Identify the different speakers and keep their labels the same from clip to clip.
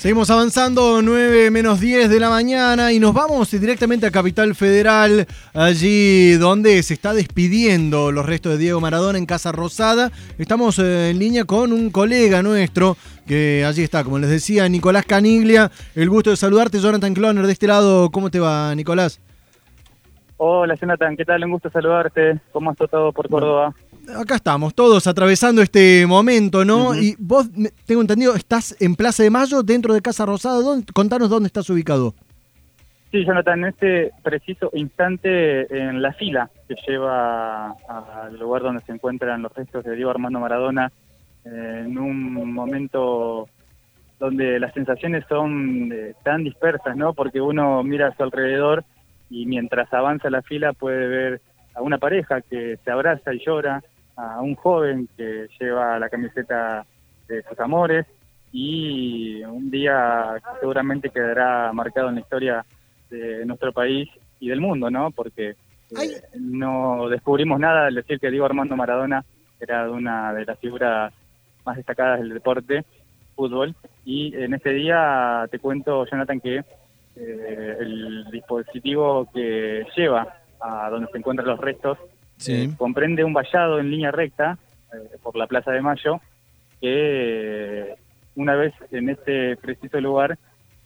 Speaker 1: Seguimos avanzando, 9 menos 10 de la mañana y nos vamos directamente a Capital Federal, allí donde se está despidiendo los restos de Diego Maradona en Casa Rosada. Estamos eh, en línea con un colega nuestro que allí está, como les decía, Nicolás Caniglia. El gusto de saludarte, Jonathan Cloner, de este lado. ¿Cómo te va, Nicolás?
Speaker 2: Hola, Jonathan, ¿qué tal? Un gusto saludarte. ¿Cómo has todo por Córdoba?
Speaker 1: Acá estamos, todos atravesando este momento, ¿no? Y vos, tengo entendido, estás en Plaza de Mayo, dentro de Casa Rosada. Contanos dónde estás ubicado.
Speaker 2: Sí, Jonathan, en este preciso instante en la fila que lleva al lugar donde se encuentran los restos de Diego Armando Maradona, en un momento donde las sensaciones son eh, tan dispersas, ¿no? Porque uno mira a su alrededor y mientras avanza la fila puede ver a una pareja que se abraza y llora, a un joven que lleva la camiseta de sus amores y un día seguramente quedará marcado en la historia de nuestro país y del mundo, ¿no? Porque eh, no descubrimos nada al decir que Diego Armando Maradona era una de las figuras más destacadas del deporte, fútbol, y en este día te cuento, Jonathan, que eh, el dispositivo que lleva a donde se encuentran los restos eh, comprende un vallado en línea recta eh, por la Plaza de Mayo que una vez en este preciso lugar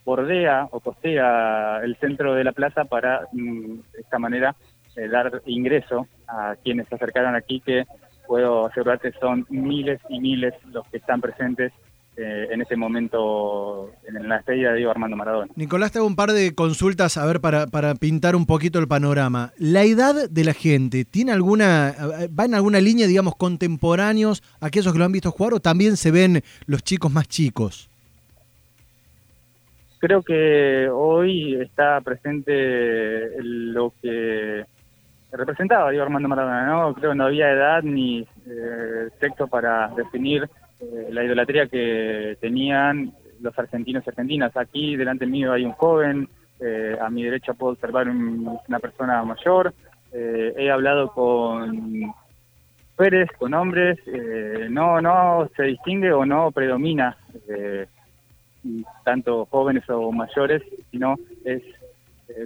Speaker 2: bordea o costea el centro de la plaza para mm, de esta manera eh, dar ingreso a quienes se acercaron aquí que puedo asegurarte son miles y miles los que están presentes eh, en ese momento en la estrella de Diego Armando Maradona.
Speaker 1: Nicolás, te hago un par de consultas, a ver, para, para pintar un poquito el panorama. ¿La edad de la gente tiene alguna, va en alguna línea, digamos, contemporáneos aquellos que lo han visto jugar o también se ven los chicos más chicos?
Speaker 2: Creo que hoy está presente lo que representaba Diego Armando Maradona, ¿no? Creo que no había edad ni eh, sexo para definir eh, la idolatría que tenían los argentinos y argentinas. Aquí delante mío hay un joven, eh, a mi derecha puedo observar una persona mayor. Eh, he hablado con mujeres, con hombres, no, no se distingue o no predomina tanto jóvenes o mayores, sino es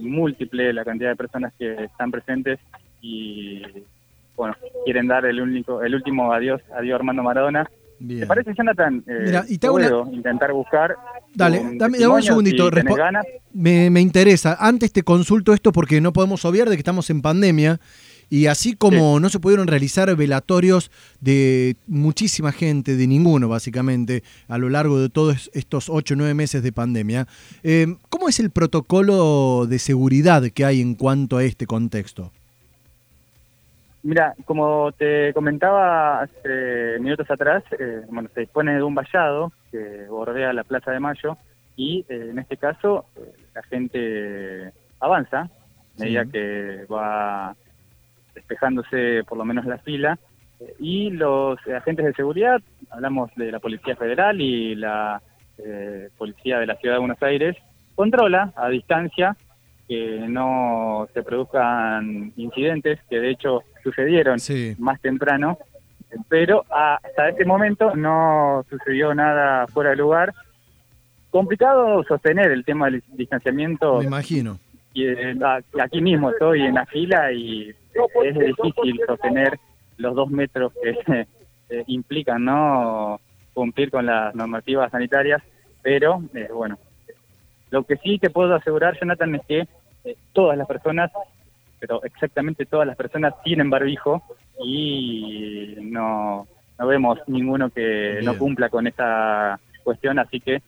Speaker 2: múltiple la cantidad de personas que están presentes y bueno, quieren dar el único, el último adiós a Diego Armando Maradona ¿Te parece, Jonathan? Eh, Mira, y te puedo intentar buscar.
Speaker 1: Dale, dame, un segundito. me, me, interesa. Antes te consulto esto porque no podemos obviar de que estamos en pandemia. Y así como no se pudieron realizar velatorios de muchísima gente, de ninguno básicamente, a lo largo de todos estos ocho o nueve meses de pandemia, eh, ¿cómo es el protocolo de seguridad que hay en cuanto a este contexto?
Speaker 2: Mira, como te comentaba hace minutos atrás, eh, bueno, se dispone de un vallado que bordea la Plaza de Mayo y eh, en este caso eh, la gente avanza a medida que va despejándose por lo menos la fila y los agentes de seguridad, hablamos de la Policía Federal y la Policía de la Ciudad de Buenos Aires, controla a distancia que no se produzcan incidentes, que de hecho sucedieron más temprano, pero hasta este momento no sucedió nada fuera de lugar. Complicado sostener el tema del distanciamiento.
Speaker 1: Me imagino.
Speaker 2: Y, eh, aquí mismo estoy en la fila y es difícil sostener los dos metros que eh, implican no cumplir con las normativas sanitarias, pero eh, bueno, lo que sí te puedo asegurar, Jonathan, es que todas las personas pero exactamente todas las personas tienen barbijo y no, no vemos ninguno que no cumpla con esta cuestión, así que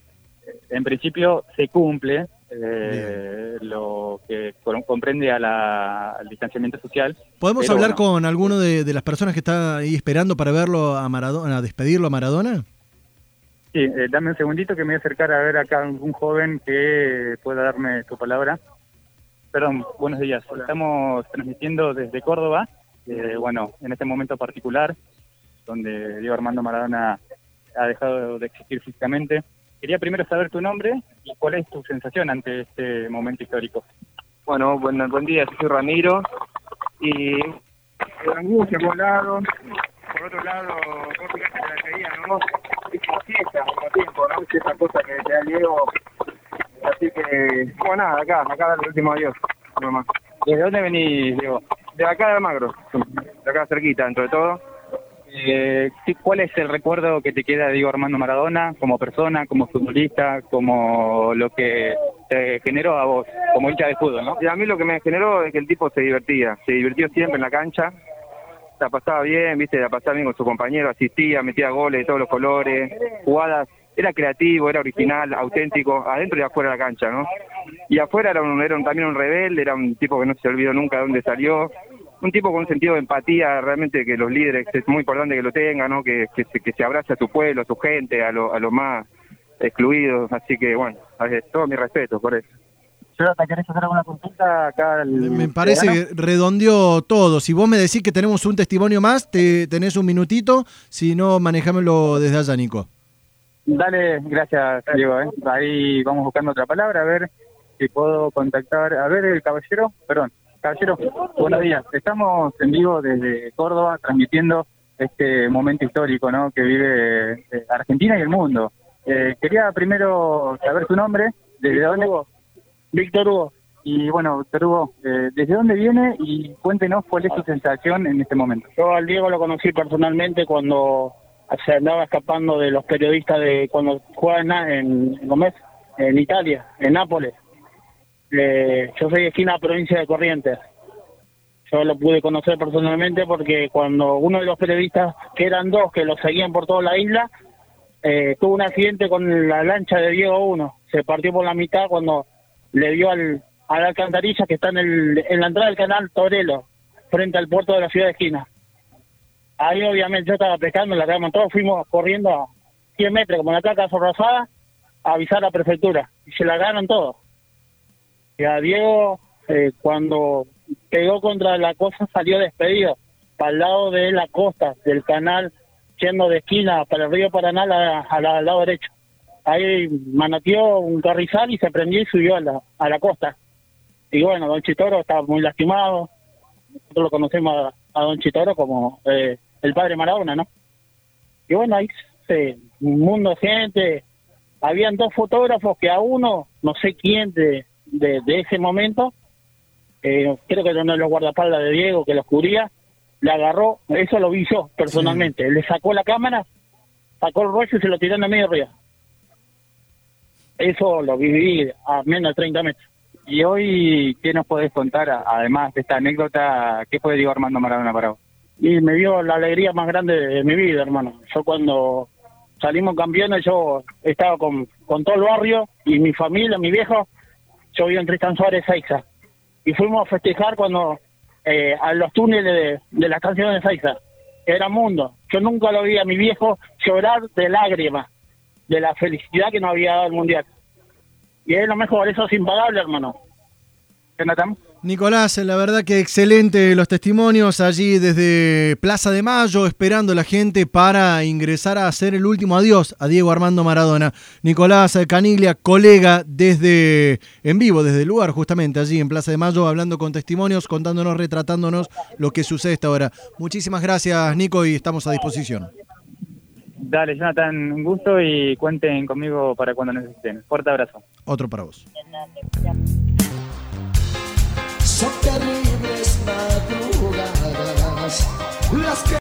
Speaker 2: en principio se cumple eh, lo que comprende a la, al distanciamiento social.
Speaker 1: ¿Podemos hablar con alguno de, las personas que está ahí esperando para verlo a Maradona, a despedirlo a Maradona?
Speaker 2: Sí, eh, dame un segundito que me voy a acercar a ver acá un joven que pueda darme su palabra. Perdón, buenos días. Estamos transmitiendo desde Córdoba, eh, bueno, en este momento particular, donde Diego Armando Maradona ha dejado de existir físicamente. Quería primero saber tu nombre y cuál es tu sensación ante este momento histórico.
Speaker 3: Bueno, buen, buen día, soy Ramiro. Y angustia por un lado, por otro lado, por la ¿no? fiesta al tiempo, ¿no? Esa cosa que te da Diego. Así que, bueno, nada, acá, acá el último adiós, nomás.
Speaker 2: ¿Desde dónde venís, Diego?
Speaker 3: De acá de Almagro, de acá cerquita, dentro de todo.
Speaker 2: Eh, ¿Cuál es el recuerdo que te queda de Diego Armando Maradona como persona, como futbolista, como lo que te generó a vos, como hincha de fútbol, no?
Speaker 3: Y a mí lo que me generó es que el tipo se divertía, se divirtió siempre en la cancha, la pasaba bien, viste, la pasaba bien con su compañero, asistía, metía goles de todos los colores, jugadas, era creativo, era original, auténtico, adentro y afuera de la cancha, ¿no? Y afuera era, un, era también un rebelde, era un tipo que no se olvidó nunca de dónde salió, un tipo con un sentido de empatía, realmente que los líderes es muy importante que lo tengan, ¿no? que, que, se, que se abrace a su pueblo, a su gente, a los a lo más excluidos, así que bueno, todo mi respeto por eso.
Speaker 2: ¿te querés hacer alguna consulta acá?
Speaker 1: me parece que redondeó todo. Si vos me decís que tenemos un testimonio más, te, tenés un minutito. Si no, manejámelo desde allá, Nico.
Speaker 2: Dale, gracias, Diego. ¿eh? Ahí vamos buscando otra palabra, a ver si puedo contactar. A ver, el caballero, perdón. Caballero, buenos días. Estamos en vivo desde Córdoba transmitiendo este momento histórico ¿no? que vive eh, Argentina y el mundo. Eh, quería primero saber su nombre, desde dónde... Víctor Hugo. Y bueno, Víctor Hugo, eh, ¿desde dónde viene? Y cuéntenos cuál es su sensación en este momento.
Speaker 4: Yo al Diego lo conocí personalmente cuando se andaba escapando de los periodistas de cuando jugaba en, en, en Italia, en Nápoles. Eh, yo soy de esquina provincia de Corrientes. Yo lo pude conocer personalmente porque cuando uno de los periodistas, que eran dos, que lo seguían por toda la isla, eh, tuvo un accidente con la lancha de Diego 1. Se partió por la mitad cuando le dio al, a la alcantarilla que está en, el, en la entrada del canal Torelo, frente al puerto de la ciudad de Esquina. Ahí obviamente yo estaba pescando, la cama, todos fuimos corriendo a 100 metros como la placa sorrasada a avisar a la prefectura y se la ganan todos. Y a Diego, eh, cuando pegó contra la cosa, salió despedido para el lado de la costa del canal, yendo de esquina para el río Paraná al lado derecho ahí manoteó un carrizal y se prendió y subió a la, a la costa. Y bueno, Don Chitoro estaba muy lastimado. Nosotros lo conocemos a, Don Chitoro como eh, el padre Maradona, ¿no? Y bueno, ahí se, un mundo de gente. Habían dos fotógrafos que a uno, no sé quién de, de, ese momento, eh, creo que era uno de los guardaespaldas de Diego que los cubría, le agarró, eso lo vi yo personalmente, le sacó la cámara, sacó el rollo y se lo tiró en la medio río. Eso lo viví a menos de 30 metros.
Speaker 2: Y hoy, ¿qué nos podés contar, además de esta anécdota, qué fue Diego Armando Maradona para vos?
Speaker 4: Y me dio la alegría más grande de mi vida, hermano. Yo cuando salimos campeones, yo estaba con, con todo el barrio y mi familia, mi viejo, yo vivo en Tristan Suárez, Saiza. Y fuimos a festejar cuando eh, a los túneles de, de las canciones de Saiza. Era mundo. Yo nunca lo vi a mi viejo llorar de lágrimas de la felicidad que nos había dado el Mundial. Y es lo mejor, eso es impagable, hermano. Jonathan.
Speaker 1: Nicolás, la verdad que excelente los testimonios allí desde Plaza de Mayo, esperando a la gente para ingresar a hacer el último adiós a Diego Armando Maradona. Nicolás Caniglia, colega desde en vivo, desde el lugar justamente allí en Plaza de Mayo, hablando con testimonios, contándonos, retratándonos lo que sucede esta hora. Muchísimas gracias, Nico, y estamos a disposición.
Speaker 2: Dale, Jonathan, un gusto y cuenten conmigo para cuando necesiten. Fuerte abrazo.
Speaker 1: Otro para vos. las que